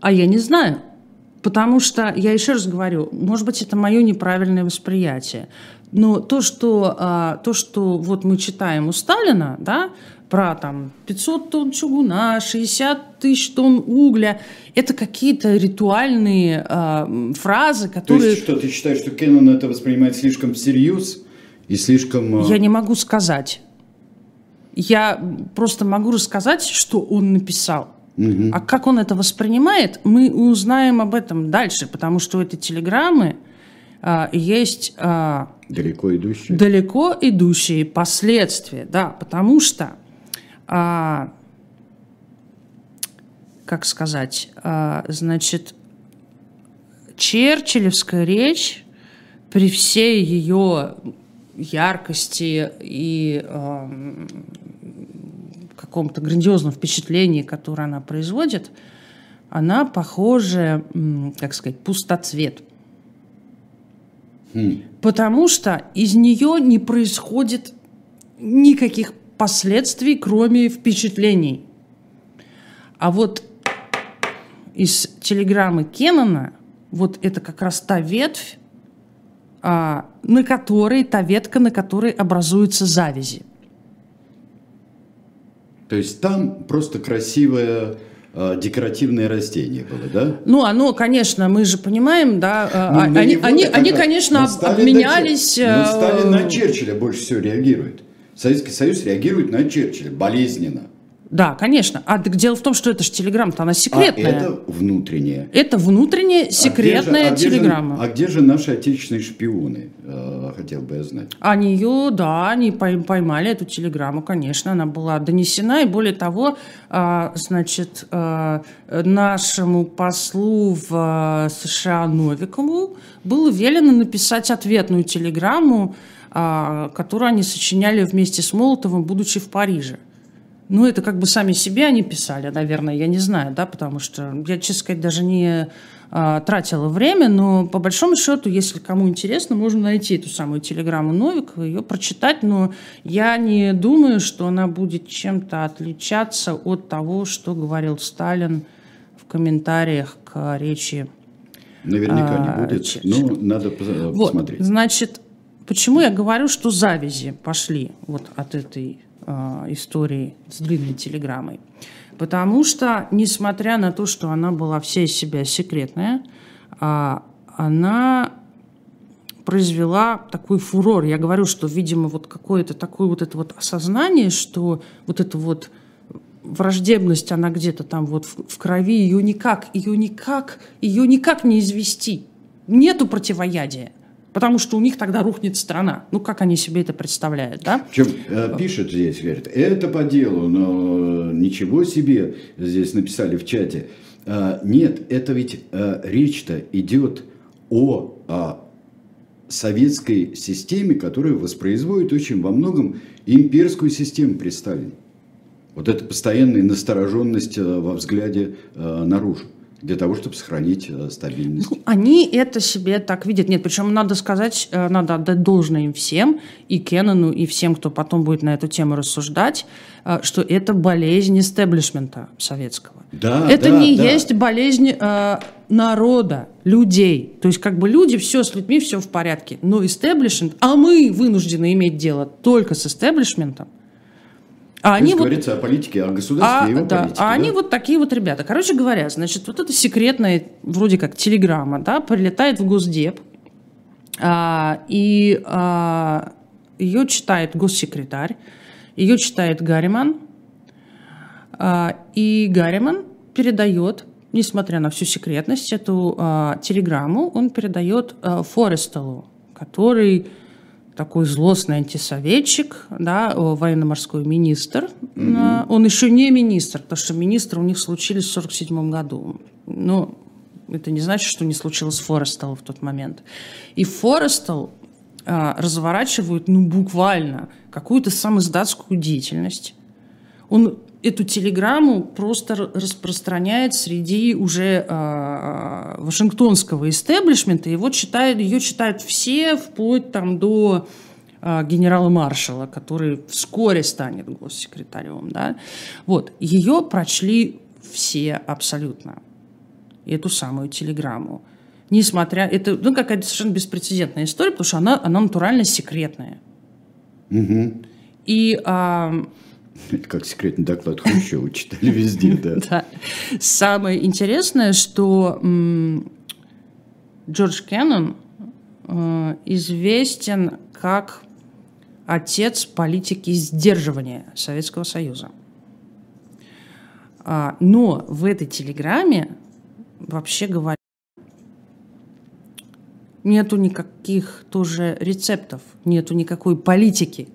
А я не знаю. Потому что, я еще раз говорю, может быть, это мое неправильное восприятие. Но то, что, а, то, что вот мы читаем у Сталина, да, про там 500 тонн чугуна, 60 тысяч тонн угля. Это какие-то ритуальные э, фразы, которые... То есть что, ты считаешь, что Кеннон это воспринимает слишком всерьез и слишком... Э... Я не могу сказать. Я просто могу рассказать, что он написал. Угу. А как он это воспринимает, мы узнаем об этом дальше, потому что этой телеграммы а, есть а, далеко идущие далеко идущие последствия, да, потому что а, как сказать, а, значит, Черчиллевская речь при всей ее яркости и э, каком-то грандиозном впечатлении, которое она производит, она похожа, как сказать, пустоцвет. Хм. Потому что из нее не происходит никаких последствий, кроме впечатлений. А вот из телеграммы Кеннона вот это как раз та ветвь, а, на которой, та ветка, на которой образуются завязи. То есть там просто красивое а, декоративное растение было, да? Ну, оно, конечно, мы же понимаем, да, а, ну, они, они, они, конечно, обменялись... Но Сталин на Черчилля больше всего реагирует. Советский Союз реагирует на Черчилля болезненно. Да, конечно. А дело в том, что это же телеграмма-то, она секретная. А это внутренняя. Это внутренняя секретная а где же, а телеграмма. Где же, а где же наши отечественные шпионы, э, хотел бы я знать. Они ее, да, они поймали эту телеграмму, конечно, она была донесена, и более того, э, значит, э, нашему послу в США Новикову было велено написать ответную телеграмму, которую они сочиняли вместе с Молотовым, будучи в Париже. Ну, это как бы сами себе они писали, наверное, я не знаю, да, потому что я, честно сказать, даже не а, тратила время, но по большому счету, если кому интересно, можно найти эту самую телеграмму Новикова, ее прочитать, но я не думаю, что она будет чем-то отличаться от того, что говорил Сталин в комментариях к речи Наверняка а, не будет, но надо посмотреть. Вот, значит, почему я говорю, что завязи пошли вот от этой э, истории с длинной телеграммой. Потому что, несмотря на то, что она была вся из себя секретная, э, она произвела такой фурор. Я говорю, что, видимо, вот какое-то такое вот это вот осознание, что вот это вот враждебность, она где-то там вот в, в крови, ее никак, ее никак, ее никак не извести. Нету противоядия потому что у них тогда рухнет страна. Ну, как они себе это представляют, да? Чем э, пишет здесь, говорит, это по делу, но ничего себе здесь написали в чате. А, нет, это ведь а, речь-то идет о а, советской системе, которая воспроизводит очень во многом имперскую систему при Вот эта постоянная настороженность во взгляде наружу. Для того, чтобы сохранить э, стабильность. Ну, они это себе так видят. Нет, причем надо сказать, э, надо отдать должное им всем, и Кеннону, и всем, кто потом будет на эту тему рассуждать, э, что это болезнь истеблишмента советского. Да, это да, не да. есть болезнь э, народа, людей. То есть как бы люди, все с людьми, все в порядке. Но истеблишмент, а мы вынуждены иметь дело только с истеблишментом, а они вот, говорится о политике, о государстве а, и его да, политике. А да? они вот такие вот ребята. Короче говоря, значит, вот эта секретная, вроде как, телеграмма, да, прилетает в Госдеп, а, и а, ее читает госсекретарь, ее читает Гарриман, а, и Гарриман передает, несмотря на всю секретность, эту а, телеграмму, он передает а, Форестелу, который такой злостный антисоветчик, да, военно-морской министр. Mm-hmm. Он еще не министр, потому что министры у них случились в 1947 году. Но это не значит, что не случилось с Форестелл в тот момент. И Форестелл а, разворачивает, ну, буквально какую-то самоиздатскую деятельность. Он эту телеграмму просто распространяет среди уже э, вашингтонского истеблишмента. Его читают, ее читают все, вплоть там до э, генерала-маршала, который вскоре станет госсекретарем. Да? Вот. Ее прочли все абсолютно. Эту самую телеграмму. Несмотря... Это ну, какая-то совершенно беспрецедентная история, потому что она, она натурально секретная. Угу. И... Э, как секретный доклад Хрущева читали везде, да. да. Самое интересное, что Джордж Кеннон э, известен как отец политики сдерживания Советского Союза. А, но в этой телеграмме, вообще говоря, нету никаких тоже рецептов, нету никакой политики,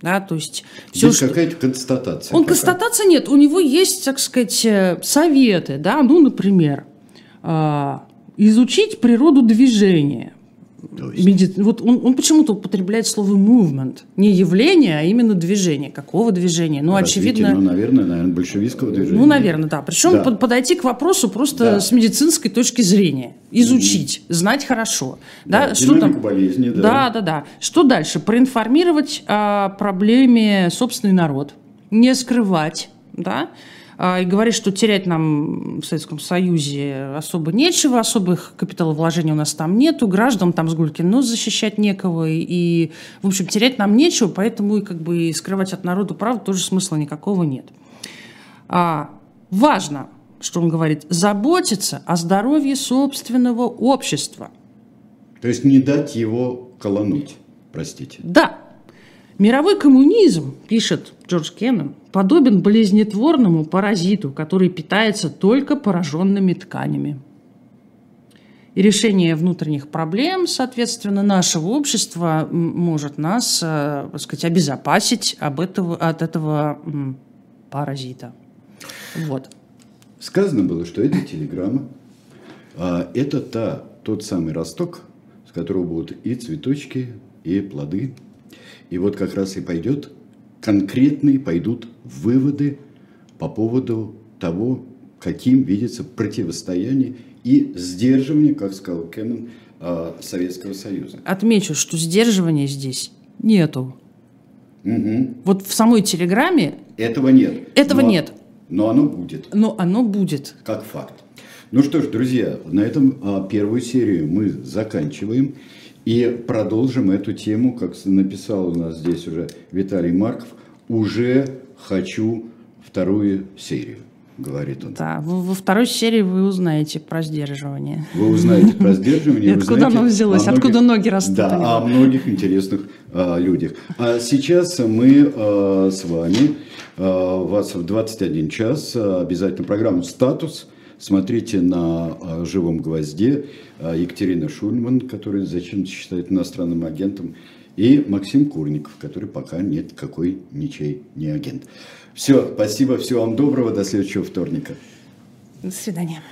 да, то есть все, Здесь что... какая-то констатация. Он пока. констатация нет, у него есть, так сказать, э, советы, да, ну, например, э, изучить природу движения. Меди... Вот он, он почему-то употребляет слово movement. Не явление, а именно движение. Какого движения? Ну, Развитие, очевидно... Ну, наверное, наверное, большевистского движения. Ну, наверное, да. Причем да. подойти к вопросу просто да. с медицинской точки зрения. Изучить, mm-hmm. знать хорошо. Да, да что там... болезни, да. Да, да, да. Что дальше? Проинформировать о проблеме собственный народ. Не скрывать, да, и говорит, что терять нам в Советском Союзе особо нечего, особых капиталовложений у нас там нету, граждан там с Гулькин нос защищать некого, и, в общем, терять нам нечего, поэтому и как бы скрывать от народа правду тоже смысла никакого нет. А, важно, что он говорит, заботиться о здоровье собственного общества. То есть не дать его колонуть, простите. Да, Мировой коммунизм, пишет Джордж Кеннон, подобен болезнетворному паразиту, который питается только пораженными тканями. И решение внутренних проблем, соответственно, нашего общества может нас, э, так сказать, обезопасить об этого, от этого паразита. Вот. Сказано было, что это телеграмма, а это та, тот самый росток, с которого будут и цветочки, и плоды, и вот как раз и пойдет, конкретные пойдут выводы по поводу того, каким видится противостояние и сдерживание, как сказал Кэмон, а, Советского Союза. Отмечу, что сдерживания здесь нету. Угу. Вот в самой телеграмме... Этого нет. Этого но, нет. Но оно будет. Но оно будет. Как факт. Ну что ж, друзья, на этом а, первую серию мы заканчиваем. И продолжим эту тему, как написал у нас здесь уже Виталий Марков, уже хочу вторую серию, говорит он. Да, во второй серии вы узнаете про сдерживание. Вы узнаете про сдерживание. Откуда оно взялось, откуда ноги растут. Да, о многих интересных а, людях. А сейчас мы а, с вами, а, вас в 21 час, а, обязательно программу «Статус», Смотрите на а, «Живом гвозде» а, Екатерина Шульман, которая зачем-то считает иностранным агентом, и Максим Курников, который пока нет какой ничей не агент. Все, спасибо, всего вам доброго, до следующего вторника. До свидания.